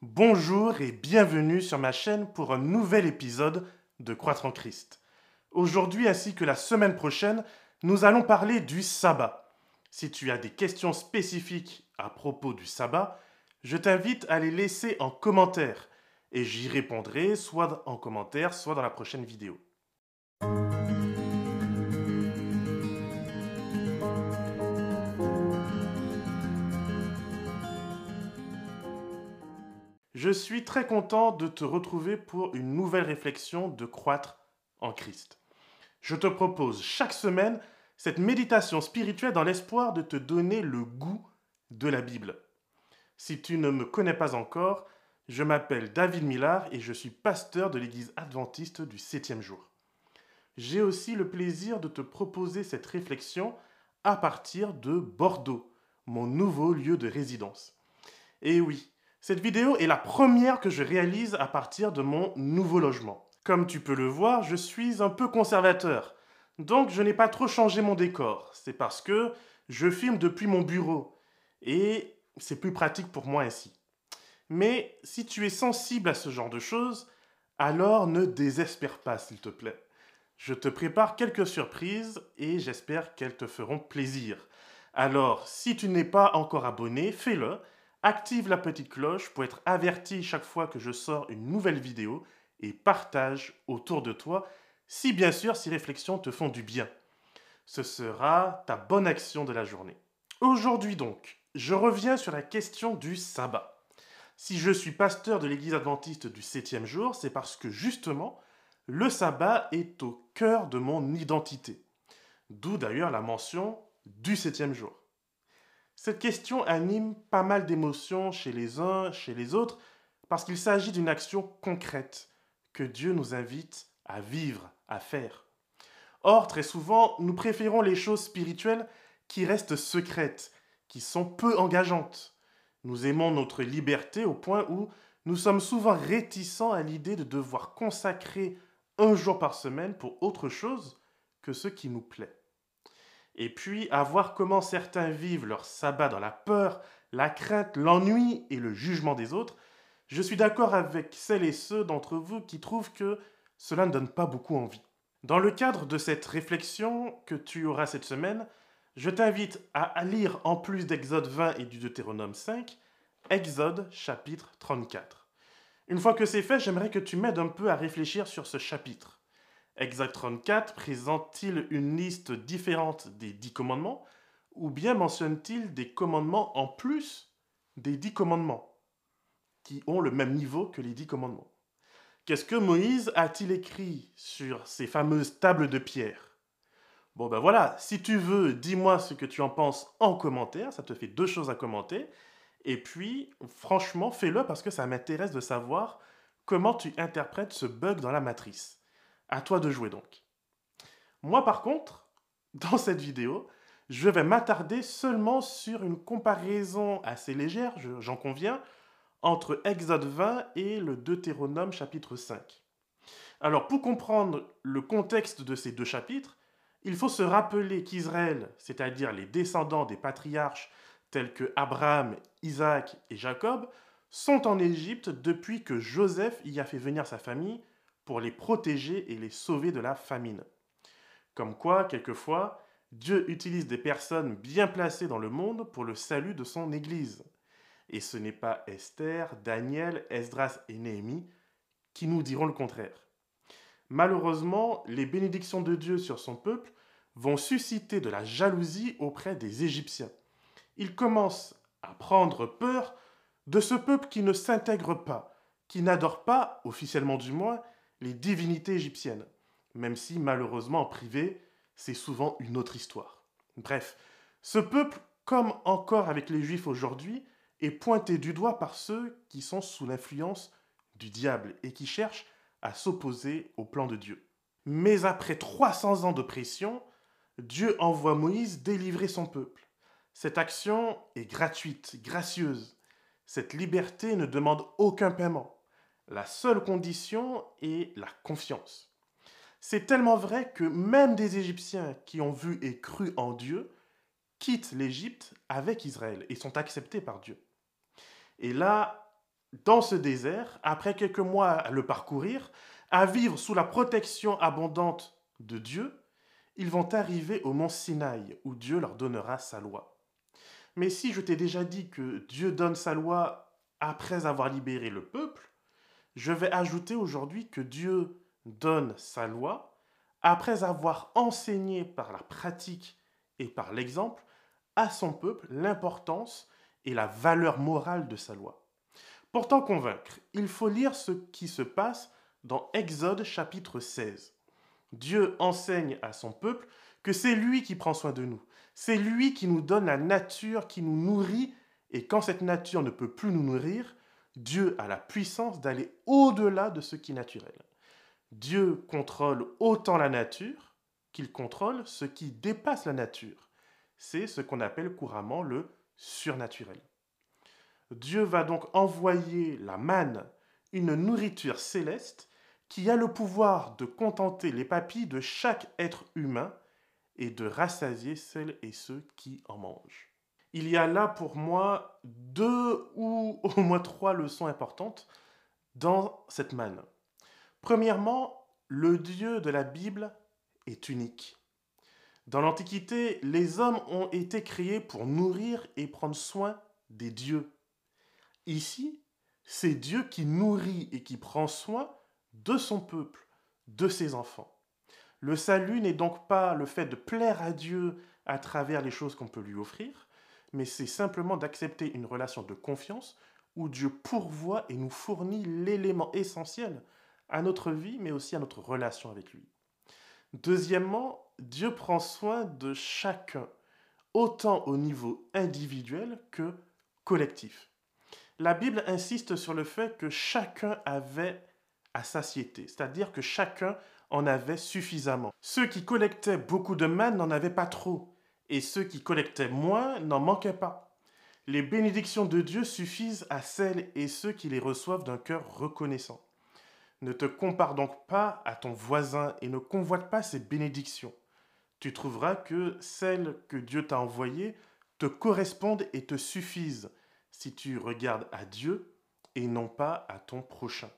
Bonjour et bienvenue sur ma chaîne pour un nouvel épisode de Croître en Christ. Aujourd'hui ainsi que la semaine prochaine, nous allons parler du sabbat. Si tu as des questions spécifiques à propos du sabbat, je t'invite à les laisser en commentaire et j'y répondrai soit en commentaire, soit dans la prochaine vidéo. Je suis très content de te retrouver pour une nouvelle réflexion de croître en Christ. Je te propose chaque semaine cette méditation spirituelle dans l'espoir de te donner le goût de la Bible. Si tu ne me connais pas encore, je m'appelle David Millard et je suis pasteur de l'Église adventiste du septième jour. J'ai aussi le plaisir de te proposer cette réflexion à partir de Bordeaux, mon nouveau lieu de résidence. Et oui, cette vidéo est la première que je réalise à partir de mon nouveau logement. Comme tu peux le voir, je suis un peu conservateur. Donc je n'ai pas trop changé mon décor. C'est parce que je filme depuis mon bureau. Et c'est plus pratique pour moi ainsi. Mais si tu es sensible à ce genre de choses, alors ne désespère pas s'il te plaît. Je te prépare quelques surprises et j'espère qu'elles te feront plaisir. Alors, si tu n'es pas encore abonné, fais-le active la petite cloche pour être averti chaque fois que je sors une nouvelle vidéo et partage autour de toi si bien sûr ces réflexions te font du bien. Ce sera ta bonne action de la journée. Aujourd'hui donc, je reviens sur la question du sabbat. Si je suis pasteur de l'Église adventiste du septième jour, c'est parce que justement, le sabbat est au cœur de mon identité. D'où d'ailleurs la mention du septième jour. Cette question anime pas mal d'émotions chez les uns, chez les autres, parce qu'il s'agit d'une action concrète que Dieu nous invite à vivre, à faire. Or, très souvent, nous préférons les choses spirituelles qui restent secrètes, qui sont peu engageantes. Nous aimons notre liberté au point où nous sommes souvent réticents à l'idée de devoir consacrer un jour par semaine pour autre chose que ce qui nous plaît et puis à voir comment certains vivent leur sabbat dans la peur, la crainte, l'ennui et le jugement des autres, je suis d'accord avec celles et ceux d'entre vous qui trouvent que cela ne donne pas beaucoup envie. Dans le cadre de cette réflexion que tu auras cette semaine, je t'invite à lire en plus d'Exode 20 et du Deutéronome 5, Exode chapitre 34. Une fois que c'est fait, j'aimerais que tu m'aides un peu à réfléchir sur ce chapitre. Exode 34 présente-t-il une liste différente des dix commandements ou bien mentionne-t-il des commandements en plus des dix commandements qui ont le même niveau que les dix commandements? Qu'est-ce que Moïse a-t-il écrit sur ces fameuses tables de pierre? Bon ben voilà, si tu veux, dis-moi ce que tu en penses en commentaire, ça te fait deux choses à commenter. Et puis, franchement, fais-le parce que ça m'intéresse de savoir comment tu interprètes ce bug dans la matrice. À toi de jouer donc. Moi par contre, dans cette vidéo, je vais m'attarder seulement sur une comparaison assez légère, j'en conviens, entre Exode 20 et le Deutéronome chapitre 5. Alors pour comprendre le contexte de ces deux chapitres, il faut se rappeler qu'Israël, c'est-à-dire les descendants des patriarches tels que Abraham, Isaac et Jacob, sont en Égypte depuis que Joseph y a fait venir sa famille pour les protéger et les sauver de la famine. Comme quoi, quelquefois, Dieu utilise des personnes bien placées dans le monde pour le salut de son Église. Et ce n'est pas Esther, Daniel, Esdras et Néhémie qui nous diront le contraire. Malheureusement, les bénédictions de Dieu sur son peuple vont susciter de la jalousie auprès des Égyptiens. Ils commencent à prendre peur de ce peuple qui ne s'intègre pas, qui n'adore pas, officiellement du moins, les divinités égyptiennes, même si malheureusement en privé, c'est souvent une autre histoire. Bref, ce peuple, comme encore avec les juifs aujourd'hui, est pointé du doigt par ceux qui sont sous l'influence du diable et qui cherchent à s'opposer au plan de Dieu. Mais après 300 ans d'oppression, Dieu envoie Moïse délivrer son peuple. Cette action est gratuite, gracieuse. Cette liberté ne demande aucun paiement. La seule condition est la confiance. C'est tellement vrai que même des Égyptiens qui ont vu et cru en Dieu quittent l'Égypte avec Israël et sont acceptés par Dieu. Et là, dans ce désert, après quelques mois à le parcourir, à vivre sous la protection abondante de Dieu, ils vont arriver au mont Sinaï, où Dieu leur donnera sa loi. Mais si je t'ai déjà dit que Dieu donne sa loi après avoir libéré le peuple, je vais ajouter aujourd'hui que Dieu donne sa loi après avoir enseigné par la pratique et par l'exemple à son peuple l'importance et la valeur morale de sa loi. Pour t'en convaincre, il faut lire ce qui se passe dans Exode chapitre 16. Dieu enseigne à son peuple que c'est lui qui prend soin de nous. C'est lui qui nous donne la nature, qui nous nourrit. Et quand cette nature ne peut plus nous nourrir, Dieu a la puissance d'aller au-delà de ce qui est naturel. Dieu contrôle autant la nature qu'il contrôle ce qui dépasse la nature. C'est ce qu'on appelle couramment le surnaturel. Dieu va donc envoyer la manne, une nourriture céleste, qui a le pouvoir de contenter les papilles de chaque être humain et de rassasier celles et ceux qui en mangent. Il y a là pour moi deux ou au moins trois leçons importantes dans cette manne. Premièrement, le Dieu de la Bible est unique. Dans l'Antiquité, les hommes ont été créés pour nourrir et prendre soin des dieux. Ici, c'est Dieu qui nourrit et qui prend soin de son peuple, de ses enfants. Le salut n'est donc pas le fait de plaire à Dieu à travers les choses qu'on peut lui offrir, mais c'est simplement d'accepter une relation de confiance où Dieu pourvoit et nous fournit l'élément essentiel à notre vie, mais aussi à notre relation avec lui. Deuxièmement, Dieu prend soin de chacun, autant au niveau individuel que collectif. La Bible insiste sur le fait que chacun avait à satiété, c'est-à-dire que chacun en avait suffisamment. Ceux qui collectaient beaucoup de manne n'en avaient pas trop, et ceux qui collectaient moins n'en manquaient pas. Les bénédictions de Dieu suffisent à celles et ceux qui les reçoivent d'un cœur reconnaissant. Ne te compare donc pas à ton voisin et ne convoite pas ses bénédictions. Tu trouveras que celles que Dieu t'a envoyées te correspondent et te suffisent si tu regardes à Dieu et non pas à ton prochain.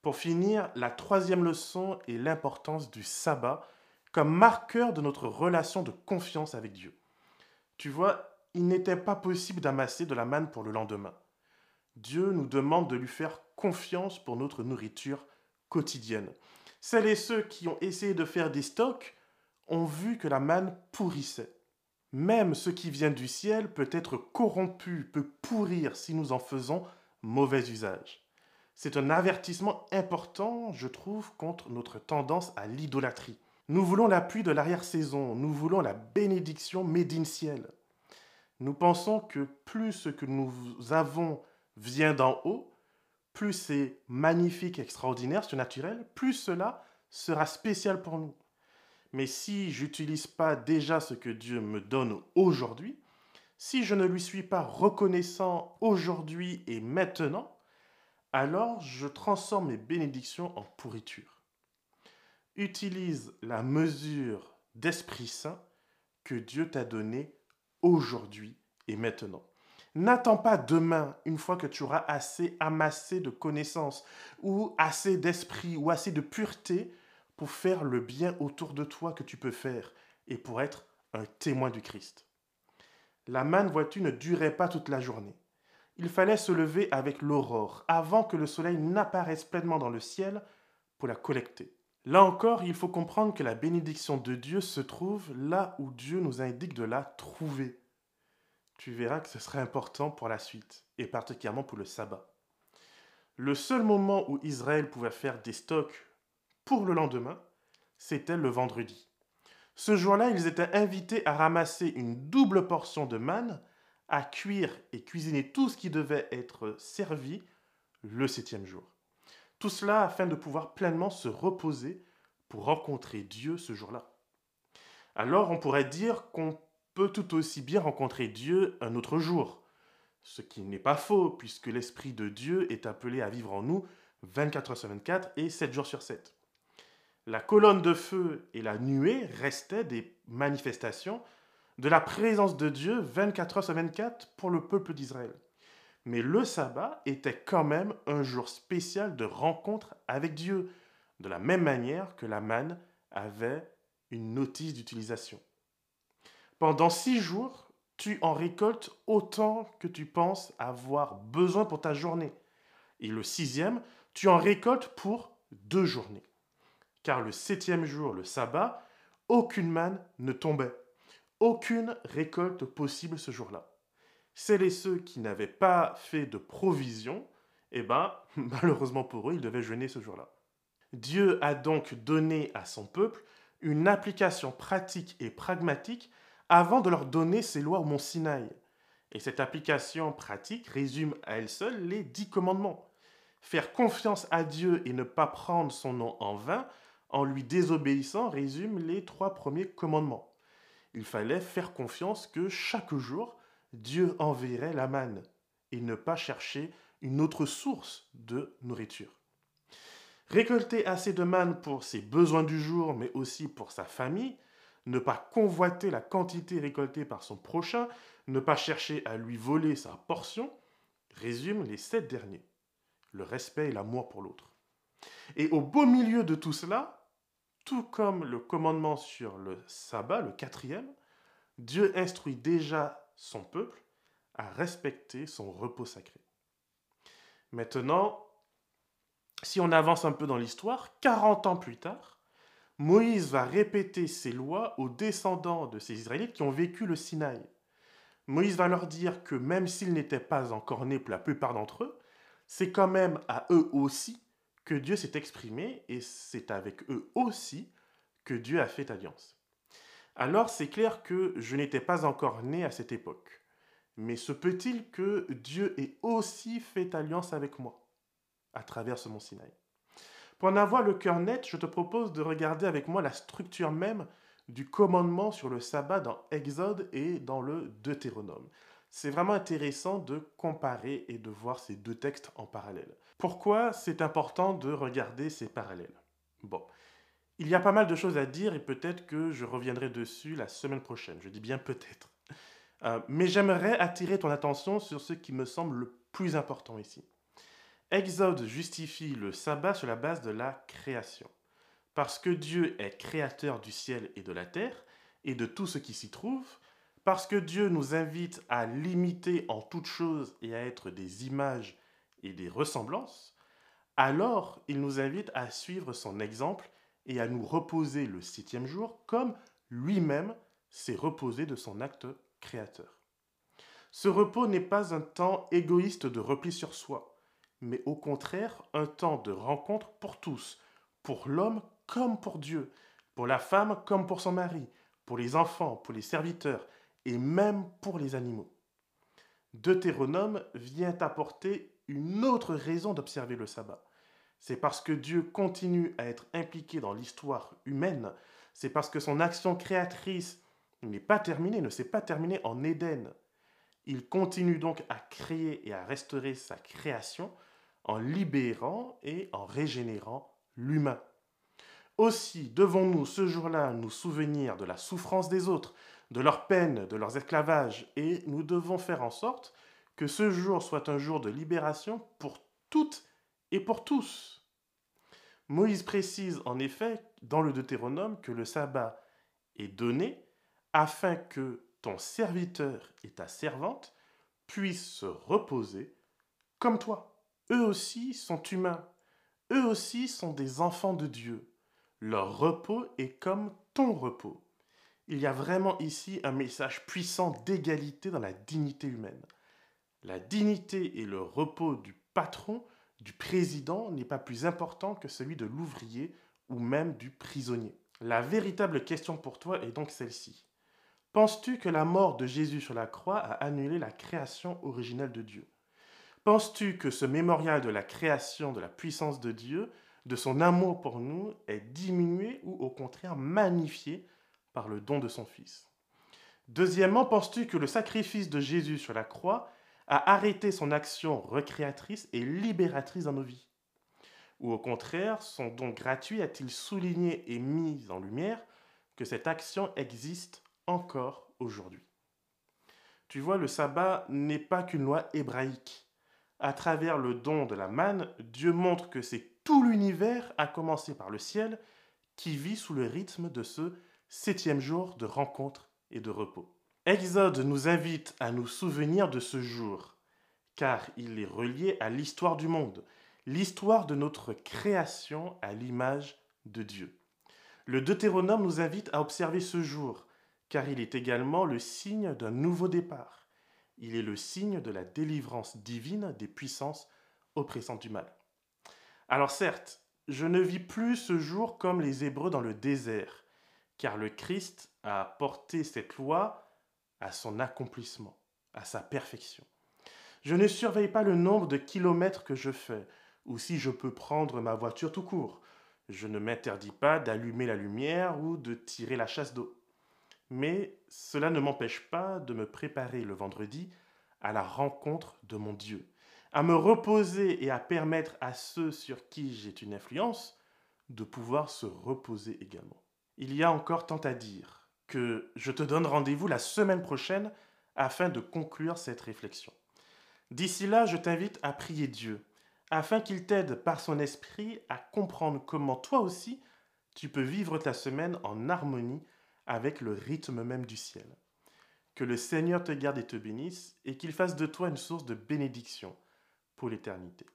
Pour finir, la troisième leçon est l'importance du sabbat comme marqueur de notre relation de confiance avec Dieu. Tu vois, il n'était pas possible d'amasser de la manne pour le lendemain. Dieu nous demande de lui faire confiance pour notre nourriture quotidienne. Celles et ceux qui ont essayé de faire des stocks ont vu que la manne pourrissait. Même ce qui vient du ciel peut être corrompu, peut pourrir si nous en faisons mauvais usage. C'est un avertissement important, je trouve, contre notre tendance à l'idolâtrie. Nous voulons l'appui de l'arrière-saison, nous voulons la bénédiction médine ciel. Nous pensons que plus ce que nous avons vient d'en haut, plus c'est magnifique, extraordinaire, surnaturel, plus cela sera spécial pour nous. Mais si j'utilise pas déjà ce que Dieu me donne aujourd'hui, si je ne lui suis pas reconnaissant aujourd'hui et maintenant, alors je transforme mes bénédictions en pourriture. Utilise la mesure d'Esprit Saint que Dieu t'a donnée aujourd'hui et maintenant. N'attends pas demain, une fois que tu auras assez amassé de connaissances, ou assez d'esprit, ou assez de pureté, pour faire le bien autour de toi que tu peux faire, et pour être un témoin du Christ. La manne, vois-tu, ne durait pas toute la journée. Il fallait se lever avec l'aurore, avant que le soleil n'apparaisse pleinement dans le ciel, pour la collecter. Là encore, il faut comprendre que la bénédiction de Dieu se trouve là où Dieu nous indique de la trouver tu verras que ce serait important pour la suite, et particulièrement pour le sabbat. Le seul moment où Israël pouvait faire des stocks pour le lendemain, c'était le vendredi. Ce jour-là, ils étaient invités à ramasser une double portion de manne, à cuire et cuisiner tout ce qui devait être servi le septième jour. Tout cela afin de pouvoir pleinement se reposer pour rencontrer Dieu ce jour-là. Alors on pourrait dire qu'on peut tout aussi bien rencontrer Dieu un autre jour. Ce qui n'est pas faux, puisque l'Esprit de Dieu est appelé à vivre en nous 24 heures sur 24 et 7 jours sur 7. La colonne de feu et la nuée restaient des manifestations de la présence de Dieu 24 heures sur 24 pour le peuple d'Israël. Mais le sabbat était quand même un jour spécial de rencontre avec Dieu, de la même manière que la manne avait une notice d'utilisation. Pendant six jours, tu en récoltes autant que tu penses avoir besoin pour ta journée. Et le sixième, tu en récoltes pour deux journées. Car le septième jour, le sabbat, aucune manne ne tombait. Aucune récolte possible ce jour-là. Celles et ceux qui n'avaient pas fait de provision, eh ben, malheureusement pour eux, ils devaient jeûner ce jour-là. Dieu a donc donné à son peuple une application pratique et pragmatique avant de leur donner ses lois au mont Sinaï. Et cette application pratique résume à elle seule les dix commandements. Faire confiance à Dieu et ne pas prendre son nom en vain en lui désobéissant résume les trois premiers commandements. Il fallait faire confiance que chaque jour, Dieu enverrait la manne et ne pas chercher une autre source de nourriture. Récolter assez de manne pour ses besoins du jour, mais aussi pour sa famille, ne pas convoiter la quantité récoltée par son prochain, ne pas chercher à lui voler sa portion, résume les sept derniers. Le respect et l'amour pour l'autre. Et au beau milieu de tout cela, tout comme le commandement sur le sabbat, le quatrième, Dieu instruit déjà son peuple à respecter son repos sacré. Maintenant, si on avance un peu dans l'histoire, 40 ans plus tard, Moïse va répéter ces lois aux descendants de ces Israélites qui ont vécu le Sinaï. Moïse va leur dire que même s'ils n'étaient pas encore nés pour la plupart d'entre eux, c'est quand même à eux aussi que Dieu s'est exprimé et c'est avec eux aussi que Dieu a fait alliance. Alors c'est clair que je n'étais pas encore né à cette époque. Mais se peut-il que Dieu ait aussi fait alliance avec moi à travers ce mont Sinaï? Pour en avoir le cœur net, je te propose de regarder avec moi la structure même du commandement sur le sabbat dans Exode et dans le Deutéronome. C'est vraiment intéressant de comparer et de voir ces deux textes en parallèle. Pourquoi c'est important de regarder ces parallèles? Bon, il y a pas mal de choses à dire et peut-être que je reviendrai dessus la semaine prochaine. Je dis bien peut-être. Euh, mais j'aimerais attirer ton attention sur ce qui me semble le plus important ici. Exode justifie le sabbat sur la base de la création. Parce que Dieu est créateur du ciel et de la terre et de tout ce qui s'y trouve, parce que Dieu nous invite à l'imiter en toutes choses et à être des images et des ressemblances, alors il nous invite à suivre son exemple et à nous reposer le septième jour comme lui-même s'est reposé de son acte créateur. Ce repos n'est pas un temps égoïste de repli sur soi, mais au contraire un temps de rencontre pour tous, pour l'homme comme pour Dieu, pour la femme comme pour son mari, pour les enfants, pour les serviteurs et même pour les animaux. Deutéronome vient apporter une autre raison d'observer le sabbat. C'est parce que Dieu continue à être impliqué dans l'histoire humaine, c'est parce que son action créatrice n'est pas terminée, ne s'est pas terminée en Éden. Il continue donc à créer et à restaurer sa création en libérant et en régénérant l'humain. Aussi devons-nous ce jour-là nous souvenir de la souffrance des autres, de leur peine, de leurs esclavages, et nous devons faire en sorte que ce jour soit un jour de libération pour toutes et pour tous. Moïse précise en effet dans le Deutéronome que le sabbat est donné afin que ton serviteur et ta servante puissent se reposer comme toi. Eux aussi sont humains, eux aussi sont des enfants de Dieu. Leur repos est comme ton repos. Il y a vraiment ici un message puissant d'égalité dans la dignité humaine. La dignité et le repos du patron, du président, n'est pas plus important que celui de l'ouvrier ou même du prisonnier. La véritable question pour toi est donc celle-ci. Penses-tu que la mort de Jésus sur la croix a annulé la création originelle de Dieu? Penses-tu que ce mémorial de la création de la puissance de Dieu, de son amour pour nous, est diminué ou au contraire magnifié par le don de son Fils? Deuxièmement, penses-tu que le sacrifice de Jésus sur la croix a arrêté son action recréatrice et libératrice dans nos vies Ou au contraire, son don gratuit a-t-il souligné et mis en lumière que cette action existe encore aujourd'hui? Tu vois, le sabbat n'est pas qu'une loi hébraïque. à travers le don de la manne, Dieu montre que c'est tout l'univers, à commencer par le ciel, qui vit sous le rythme de ce septième jour de rencontre et de repos. Exode nous invite à nous souvenir de ce jour, car il est relié à l'histoire du monde, l'histoire de notre création à l'image de Dieu. Le Deutéronome nous invite à observer ce jour, car il est également le signe d'un nouveau départ. Il est le signe de la délivrance divine des puissances oppressantes du mal. Alors certes, je ne vis plus ce jour comme les Hébreux dans le désert, car le Christ a porté cette loi à son accomplissement, à sa perfection. Je ne surveille pas le nombre de kilomètres que je fais, ou si je peux prendre ma voiture tout court. Je ne m'interdis pas d'allumer la lumière ou de tirer la chasse d'eau. Mais cela ne m'empêche pas de me préparer le vendredi à la rencontre de mon Dieu, à me reposer et à permettre à ceux sur qui j'ai une influence de pouvoir se reposer également. Il y a encore tant à dire que je te donne rendez-vous la semaine prochaine afin de conclure cette réflexion. D'ici là, je t'invite à prier Dieu afin qu'il t'aide par son esprit à comprendre comment toi aussi tu peux vivre ta semaine en harmonie avec le rythme même du ciel. Que le Seigneur te garde et te bénisse et qu'il fasse de toi une source de bénédiction pour l'éternité.